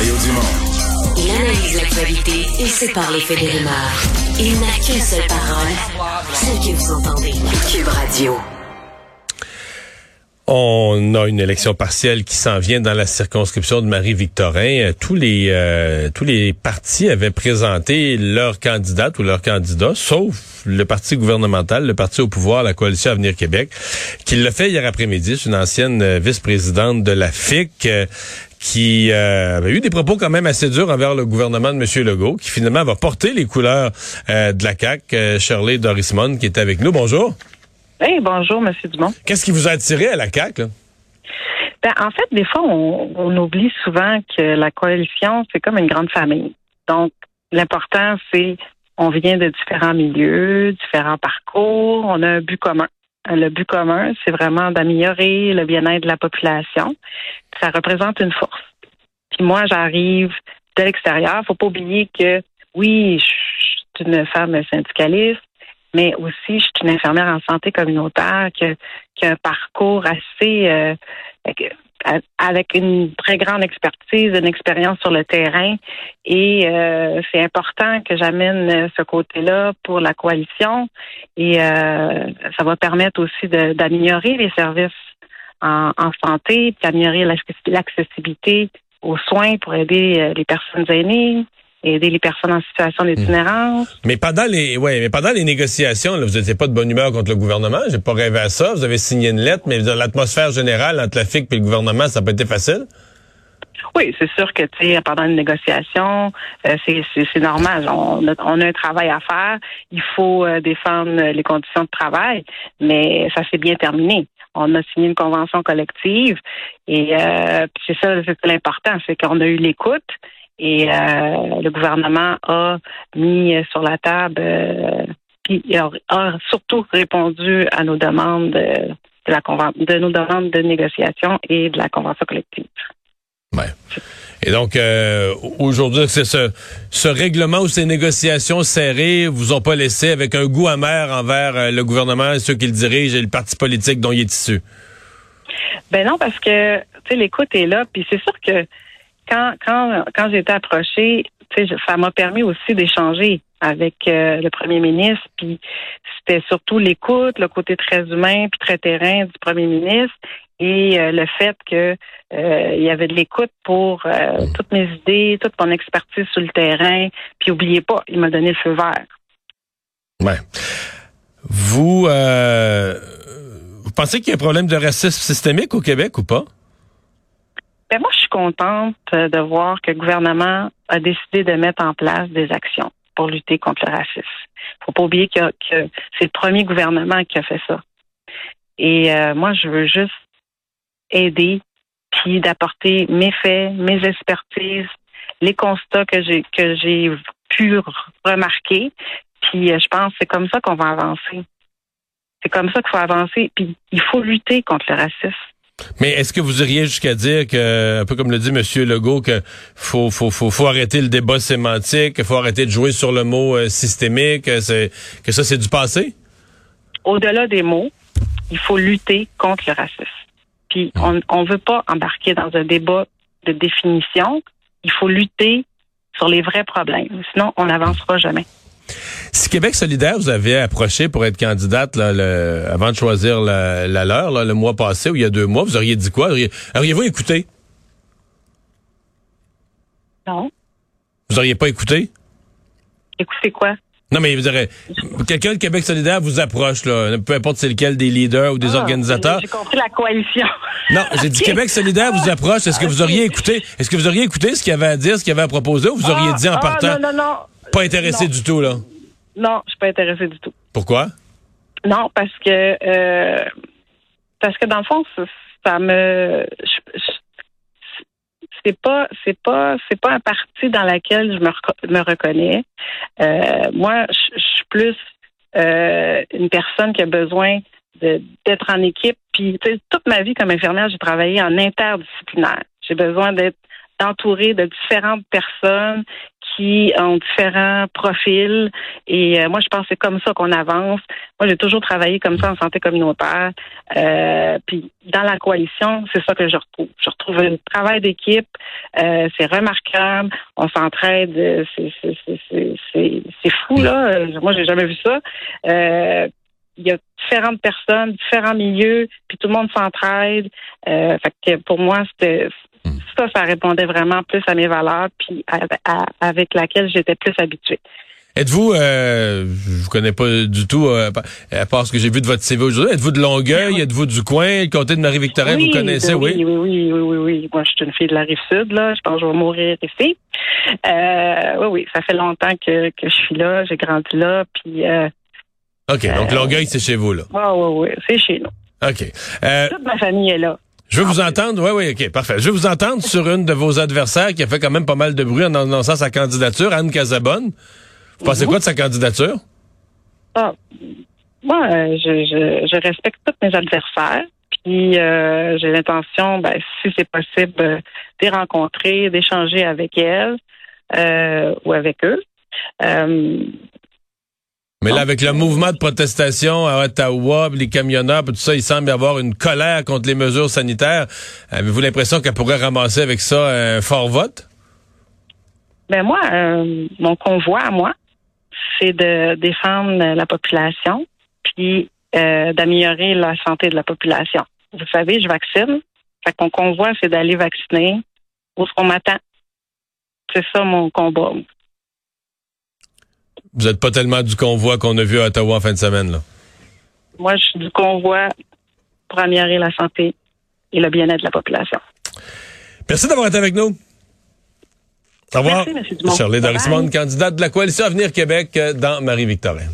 Mario Dumont. Il analyse l'actualité et sépare les faits des rumeurs. Il n'a qu'une seule parole, celle que vous entendez. Cube Radio. On a une élection partielle qui s'en vient dans la circonscription de Marie-Victorin. Euh, Tous les euh, tous les partis avaient présenté leur candidate ou leur candidat, sauf le parti gouvernemental, le parti au pouvoir, la coalition Avenir Québec, qui l'a fait hier après-midi. C'est une ancienne euh, vice-présidente de la FIC euh, qui euh, avait eu des propos quand même assez durs envers le gouvernement de M. Legault, qui finalement va porter les couleurs euh, de la CAQ. Euh, Shirley Dorismond qui est avec nous. Bonjour. Oui, bonjour, Monsieur Dumont. Qu'est-ce qui vous a attiré à la CAQ? Là? Ben, en fait, des fois, on, on oublie souvent que la coalition, c'est comme une grande famille. Donc, l'important, c'est on vient de différents milieux, différents parcours, on a un but commun. Le but commun, c'est vraiment d'améliorer le bien-être de la population. Ça représente une force. Puis moi, j'arrive de l'extérieur. Faut pas oublier que oui, je suis une femme syndicaliste, mais aussi je suis une infirmière en santé communautaire qui a, qui a un parcours assez euh, avec une très grande expertise, une expérience sur le terrain. Et euh, c'est important que j'amène ce côté-là pour la coalition. Et euh, ça va permettre aussi d'améliorer les services en, en santé, d'améliorer l'accessibilité aux soins pour aider euh, les personnes aînées, aider les personnes en situation d'itinérance. Mais pendant les ouais, mais pendant les négociations, là, vous n'étiez pas de bonne humeur contre le gouvernement. J'ai pas rêvé à ça. Vous avez signé une lettre, mais l'atmosphère générale entre la FIC et le gouvernement, ça n'a pas été facile? Oui, c'est sûr que tu sais, pendant une négociation, euh, c'est, c'est, c'est normal. On a, on a un travail à faire. Il faut euh, défendre les conditions de travail, mais ça s'est bien terminé. On a signé une convention collective et euh, c'est ça, c'est l'important, c'est qu'on a eu l'écoute et euh, le gouvernement a mis sur la table, euh, puis a, a surtout répondu à nos demandes de, la de nos demandes de négociation et de la convention collective. Ouais. Et donc euh, aujourd'hui, c'est ce, ce règlement ou ces négociations serrées vous ont pas laissé avec un goût amer envers le gouvernement, ceux qui le dirigent et le parti politique dont il est issu? Ben non, parce que tu sais, l'écoute est là, puis c'est sûr que quand quand quand j'ai été approchée, ça m'a permis aussi d'échanger avec euh, le premier ministre, puis c'était surtout l'écoute, le côté très humain puis très terrain du premier ministre et euh, le fait que euh, il y avait de l'écoute pour toutes mes idées, toute mon expertise sur le terrain, puis oubliez pas, il m'a donné le feu vert. Ouais. Vous vous pensez qu'il y a un problème de racisme systémique au Québec ou pas? Ben moi, je contente euh, de voir que le gouvernement a décidé de mettre en place des actions pour lutter contre le racisme. faut pas oublier que, c'est le premier gouvernement qui a fait ça. Et euh, moi, je veux juste aider, puis d'apporter mes faits, mes expertises, les constats que j'ai que j'ai pu remarquer. Puis euh, je pense que c'est comme ça qu'on va avancer. C'est comme ça qu'il faut avancer. Puis il faut lutter contre le racisme. Mais est-ce que vous iriez jusqu'à dire que, un peu comme le dit M. Legault, que faut, faut, faut, faut arrêter le débat sémantique, qu'il faut arrêter de jouer sur le mot euh, systémique, euh, que ça c'est du passé? au-delà des mots, il faut lutter contre le racisme. Puis on on veut pas embarquer dans un débat de définition. Il faut lutter sur les vrais problèmes. Sinon, on n'avancera jamais. Si Québec solidaire vous avez approché pour être candidate là, le- avant de choisir la, la leur là, le mois passé ou il y a deux mois, vous auriez dit quoi? Auriez- Auriez-vous écouté? Non. Vous auriez pas écouté? Écoutez quoi? Non, mais vous dirais, quelqu'un de Québec solidaire vous approche, là, peu importe c'est lequel des leaders ou des Ah, organisateurs. J'ai compris la coalition. Non, j'ai dit. Québec solidaire vous approche. Est-ce que vous auriez écouté? Est-ce que vous auriez écouté ce qu'il y avait à dire, ce qu'il y avait à proposer, ou vous auriez Ah, dit en ah, partant, Non, non, non. pas intéressé Non. du tout, là? Non, je suis pas intéressée du tout. Pourquoi? Non, parce que euh, parce que dans le fond, ça, ça me c'est pas c'est pas c'est pas un parti dans lequel je me, me reconnais. Euh, moi, je je suis plus euh, une personne qui a besoin d'être en équipe. Puis toute ma vie comme infirmière, j'ai travaillé en interdisciplinaire. J'ai besoin d'être entourée de différentes personnes ont différents profils. Et euh, moi, je pense que c'est comme ça qu'on avance. Moi, j'ai toujours travaillé comme ça en santé communautaire. Euh, puis dans la coalition, c'est ça que je retrouve. Je retrouve un travail d'équipe. Euh, c'est remarquable. On s'entraide. C'est fou, là. Moi, j'ai jamais vu ça. il y a différentes personnes, différents milieux, puis tout le monde s'entraide. fait que pour moi, c'était Hmm. Ça, ça répondait vraiment plus à mes valeurs, puis avec laquelle j'étais plus habituée. Êtes-vous, euh, je vous connais pas du tout, euh, à part ce que j'ai vu de votre CV aujourd'hui, êtes-vous de Longueuil, êtes-vous du coin, le comté de Marie-Victorin, vous connaissez, oui? Oui, oui, oui, oui, oui, Moi, je suis une fille de la Rive-Sud, là. Je pense que je vais mourir ici. Euh, oui, oui, ça fait longtemps que, que je suis là, j'ai grandi là, puis... Euh, OK, donc Longueuil, c'est chez vous, là? Ah, oui, oui, c'est chez nous. OK. Toute ma famille est là. Je veux vous entendre, oui, oui, OK, parfait. Je veux vous entendre sur une de vos adversaires qui a fait quand même pas mal de bruit en annonçant sa candidature, Anne Casabonne. Vous pensez quoi de sa candidature? Ah, moi, euh, je, je, respecte tous mes adversaires. Puis euh, j'ai l'intention, ben, si c'est possible, euh, de les rencontrer, d'échanger avec elles ou avec eux. Mais là, avec le mouvement de protestation à Ottawa, les camionneurs, tout ça, il semble y avoir une colère contre les mesures sanitaires. Avez-vous l'impression qu'elle pourrait ramasser avec ça un fort vote? Ben moi, euh, mon convoi à moi, c'est de défendre la population, puis euh, d'améliorer la santé de la population. Vous savez, je vaccine. Fait que mon convoi, c'est d'aller vacciner où ce qu'on m'attend. C'est ça mon combat. Vous n'êtes pas tellement du convoi qu'on a vu à Ottawa en fin de semaine, là. Moi, je suis du convoi pour améliorer la santé et le bien-être de la population. Merci d'avoir été avec nous. Au revoir. Merci, M. Dumont. Charlie Dorismond, candidate de la Coalition Avenir Québec euh, dans Marie-Victorin.